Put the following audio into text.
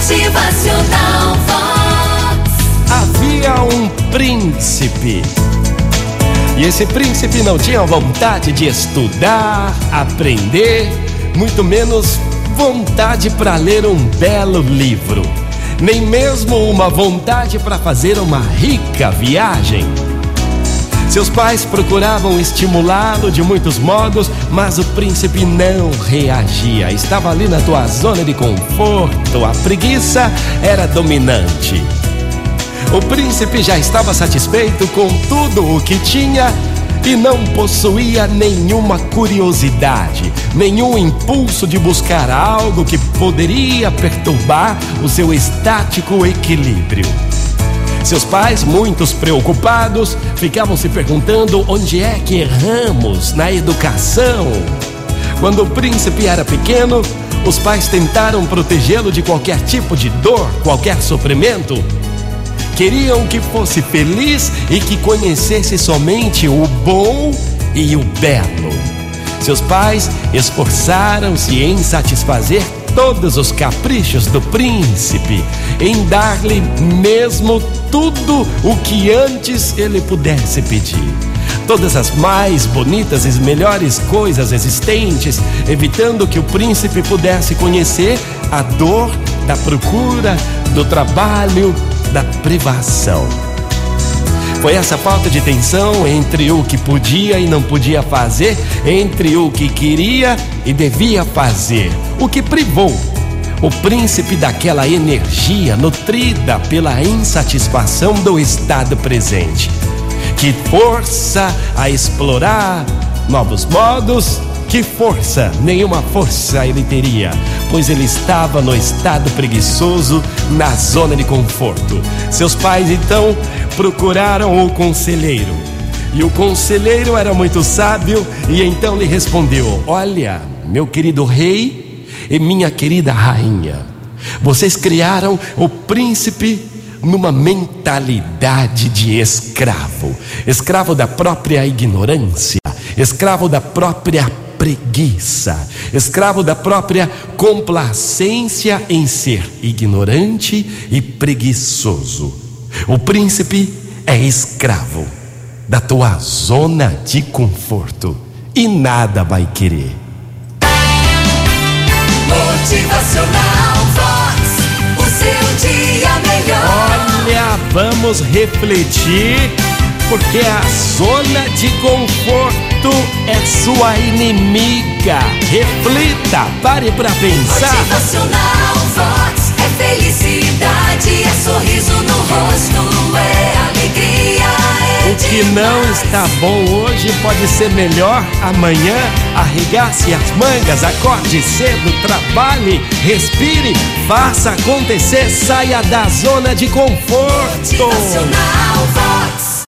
Motivacional Vox. Havia um príncipe. E esse príncipe não tinha vontade de estudar, aprender, muito menos vontade para ler um belo livro, nem mesmo uma vontade para fazer uma rica viagem. Seus pais procuravam estimulá-lo de muitos modos, mas o príncipe não reagia. Estava ali na tua zona de conforto, a preguiça era dominante. O príncipe já estava satisfeito com tudo o que tinha e não possuía nenhuma curiosidade, nenhum impulso de buscar algo que poderia perturbar o seu estático equilíbrio. Seus pais, muitos preocupados, ficavam se perguntando onde é que erramos na educação. Quando o príncipe era pequeno, os pais tentaram protegê-lo de qualquer tipo de dor, qualquer sofrimento. Queriam que fosse feliz e que conhecesse somente o bom e o belo. Seus pais esforçaram-se em satisfazer todos os caprichos do príncipe, em dar-lhe mesmo tudo o que antes ele pudesse pedir. Todas as mais bonitas e melhores coisas existentes, evitando que o príncipe pudesse conhecer a dor da procura, do trabalho, da privação. Foi essa falta de tensão entre o que podia e não podia fazer, entre o que queria e devia fazer, o que privou o príncipe daquela energia nutrida pela insatisfação do estado presente. Que força a explorar novos modos, que força, nenhuma força ele teria, pois ele estava no estado preguiçoso, na zona de conforto. Seus pais então procuraram o conselheiro. E o conselheiro era muito sábio e então lhe respondeu: Olha, meu querido rei e minha querida rainha, vocês criaram o príncipe numa mentalidade de escravo, escravo da própria ignorância, escravo da própria preguiça, escravo da própria complacência em ser ignorante e preguiçoso. O príncipe é escravo da tua zona de conforto e nada vai querer. Motivacional Vox. O seu dia melhor. Olha, vamos refletir, porque a zona de conforto é sua inimiga. Reflita, pare para pensar. Motivacional Vox. É felicidade, está bom hoje pode ser melhor amanhã. Arregace as mangas, acorde cedo, trabalhe, respire, faça acontecer, saia da zona de conforto.